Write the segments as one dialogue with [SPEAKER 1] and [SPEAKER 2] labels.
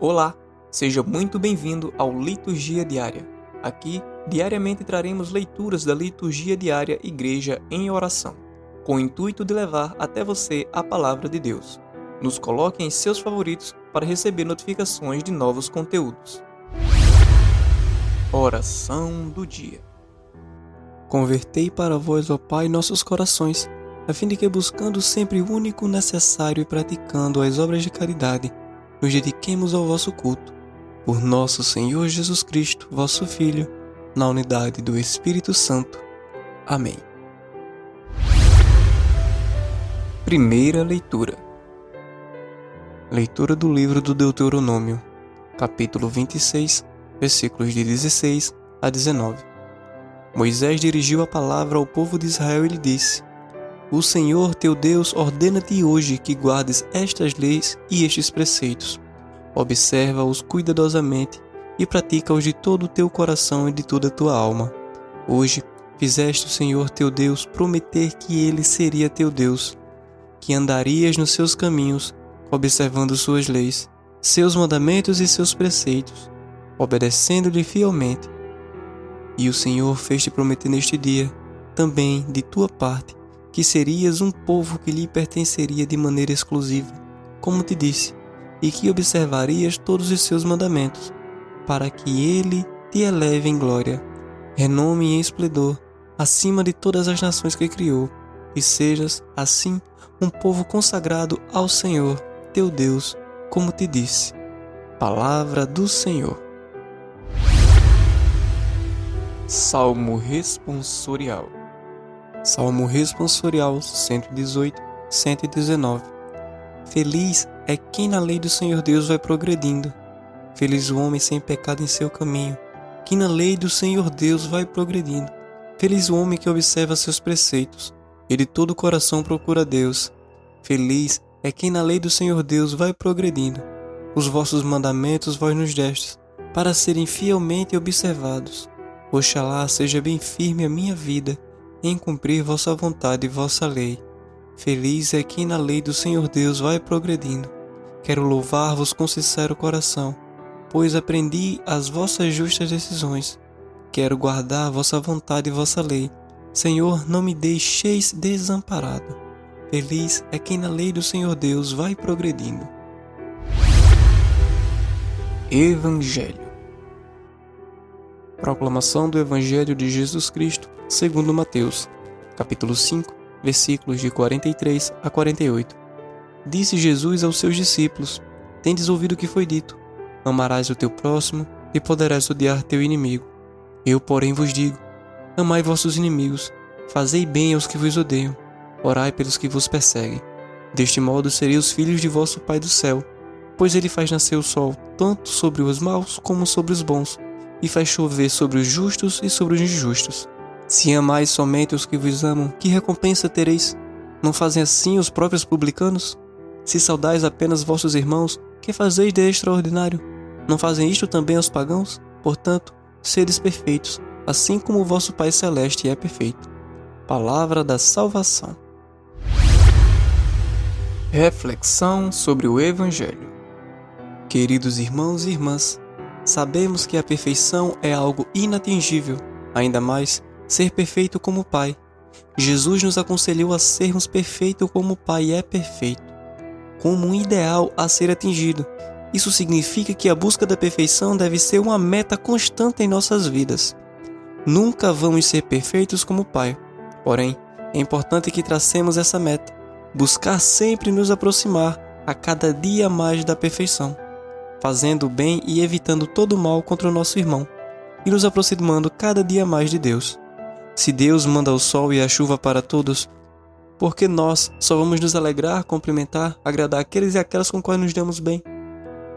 [SPEAKER 1] Olá, seja muito bem-vindo ao Liturgia Diária. Aqui, diariamente traremos leituras da Liturgia Diária Igreja em Oração, com o intuito de levar até você a palavra de Deus. Nos coloque em seus favoritos para receber notificações de novos conteúdos. Oração do Dia Convertei para vós, ó Pai, nossos corações, a fim de que, buscando sempre o único necessário e praticando as obras de caridade, nos dediquemos ao vosso culto. Por nosso Senhor Jesus Cristo, vosso Filho, na unidade do Espírito Santo. Amém. Primeira leitura. Leitura do livro do Deuteronômio, capítulo 26, versículos de 16 a 19. Moisés dirigiu a palavra ao povo de Israel e lhe disse: o Senhor teu Deus ordena-te hoje que guardes estas leis e estes preceitos. Observa-os cuidadosamente e pratica-os de todo o teu coração e de toda a tua alma. Hoje fizeste o Senhor teu Deus prometer que ele seria teu Deus, que andarias nos seus caminhos, observando suas leis, seus mandamentos e seus preceitos, obedecendo-lhe fielmente. E o Senhor fez-te prometer neste dia, também de tua parte, que serias um povo que lhe pertenceria de maneira exclusiva, como te disse, e que observarias todos os seus mandamentos, para que ele te eleve em glória, renome em esplendor, acima de todas as nações que criou, e sejas, assim, um povo consagrado ao Senhor, teu Deus, como te disse. Palavra do Senhor. Salmo responsorial Salmo responsorial 118, 119. Feliz é quem na lei do Senhor Deus vai progredindo. Feliz o homem sem pecado em seu caminho, que na lei do Senhor Deus vai progredindo. Feliz o homem que observa seus preceitos, e de todo o coração procura Deus. Feliz é quem na lei do Senhor Deus vai progredindo. Os vossos mandamentos vós nos destes, para serem fielmente observados. Oxalá seja bem firme a minha vida em cumprir vossa vontade e vossa lei. Feliz é quem na lei do Senhor Deus vai progredindo. Quero louvar-vos com sincero coração, pois aprendi as vossas justas decisões. Quero guardar vossa vontade e vossa lei. Senhor, não me deixeis desamparado. Feliz é quem na lei do Senhor Deus vai progredindo. Evangelho Proclamação do Evangelho de Jesus Cristo, segundo Mateus, capítulo 5, versículos de 43 a 48. Disse Jesus aos seus discípulos: Tendes ouvido o que foi dito: Amarás o teu próximo e poderás odiar teu inimigo. Eu, porém, vos digo: Amai vossos inimigos, fazei bem aos que vos odeiam, orai pelos que vos perseguem. Deste modo sereis filhos de vosso Pai do céu, pois ele faz nascer o sol tanto sobre os maus como sobre os bons e faz chover sobre os justos e sobre os injustos. Se amais somente os que vos amam, que recompensa tereis? Não fazem assim os próprios publicanos? Se saudais apenas vossos irmãos, que fazeis de extraordinário? Não fazem isto também os pagãos? Portanto, sedes perfeitos, assim como o vosso Pai Celeste é perfeito. Palavra da Salvação. Reflexão sobre o Evangelho. Queridos irmãos e irmãs, Sabemos que a perfeição é algo inatingível, ainda mais ser perfeito como o Pai. Jesus nos aconselhou a sermos perfeitos como o Pai é perfeito, como um ideal a ser atingido. Isso significa que a busca da perfeição deve ser uma meta constante em nossas vidas. Nunca vamos ser perfeitos como o Pai, porém, é importante que tracemos essa meta, buscar sempre nos aproximar a cada dia mais da perfeição fazendo o bem e evitando todo o mal contra o nosso irmão, e nos aproximando cada dia mais de Deus. Se Deus manda o sol e a chuva para todos, por que nós só vamos nos alegrar, cumprimentar, agradar aqueles e aquelas com quais nos damos bem?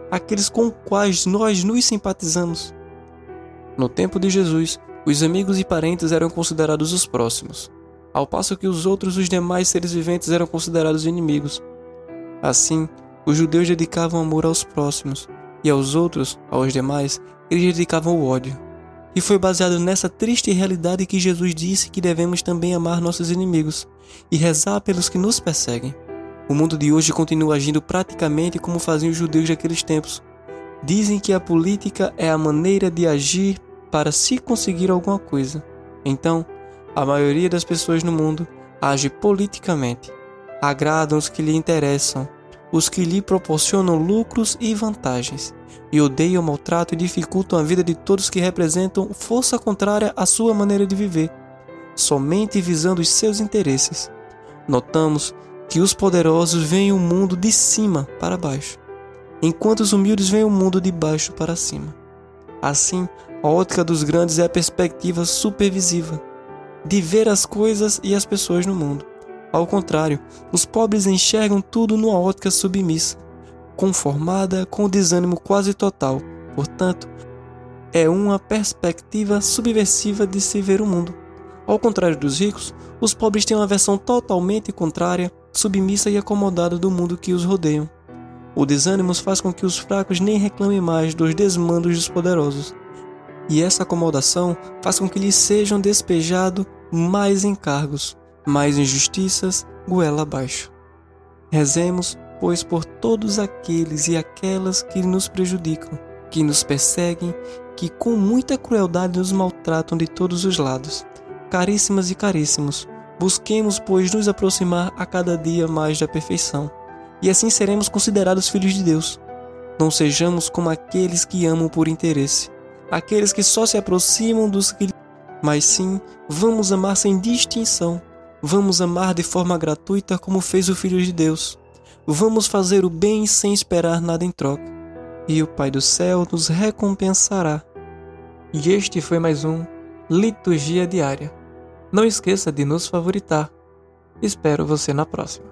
[SPEAKER 1] Aqueles com quais nós nos simpatizamos? No tempo de Jesus, os amigos e parentes eram considerados os próximos, ao passo que os outros, os demais seres viventes, eram considerados inimigos. Assim, os judeus dedicavam amor aos próximos, e aos outros, aos demais, eles dedicavam o ódio. E foi baseado nessa triste realidade que Jesus disse que devemos também amar nossos inimigos e rezar pelos que nos perseguem. O mundo de hoje continua agindo praticamente como faziam os judeus daqueles tempos. Dizem que a política é a maneira de agir para se conseguir alguma coisa. Então, a maioria das pessoas no mundo age politicamente. Agradam os que lhe interessam, os que lhe proporcionam lucros e vantagens, e odeiam o maltrato e dificultam a vida de todos que representam força contrária à sua maneira de viver, somente visando os seus interesses. Notamos que os poderosos veem o mundo de cima para baixo, enquanto os humildes veem o mundo de baixo para cima. Assim, a ótica dos grandes é a perspectiva supervisiva de ver as coisas e as pessoas no mundo. Ao contrário, os pobres enxergam tudo numa ótica submissa, conformada com o desânimo quase total. Portanto, é uma perspectiva subversiva de se ver o mundo. Ao contrário dos ricos, os pobres têm uma versão totalmente contrária, submissa e acomodada do mundo que os rodeiam. O desânimo faz com que os fracos nem reclamem mais dos desmandos dos poderosos, e essa acomodação faz com que lhes sejam despejados mais encargos, mais injustiças, goela abaixo. Rezemos, pois, por todos aqueles e aquelas que nos prejudicam, que nos perseguem, que com muita crueldade nos maltratam de todos os lados. Caríssimas e caríssimos, busquemos, pois, nos aproximar a cada dia mais da perfeição, e assim seremos considerados filhos de Deus. Não sejamos como aqueles que amam por interesse, aqueles que só se aproximam dos que. Mas sim, vamos amar sem distinção. Vamos amar de forma gratuita como fez o Filho de Deus. Vamos fazer o bem sem esperar nada em troca. E o Pai do céu nos recompensará. E este foi mais um Liturgia Diária. Não esqueça de nos favoritar. Espero você na próxima.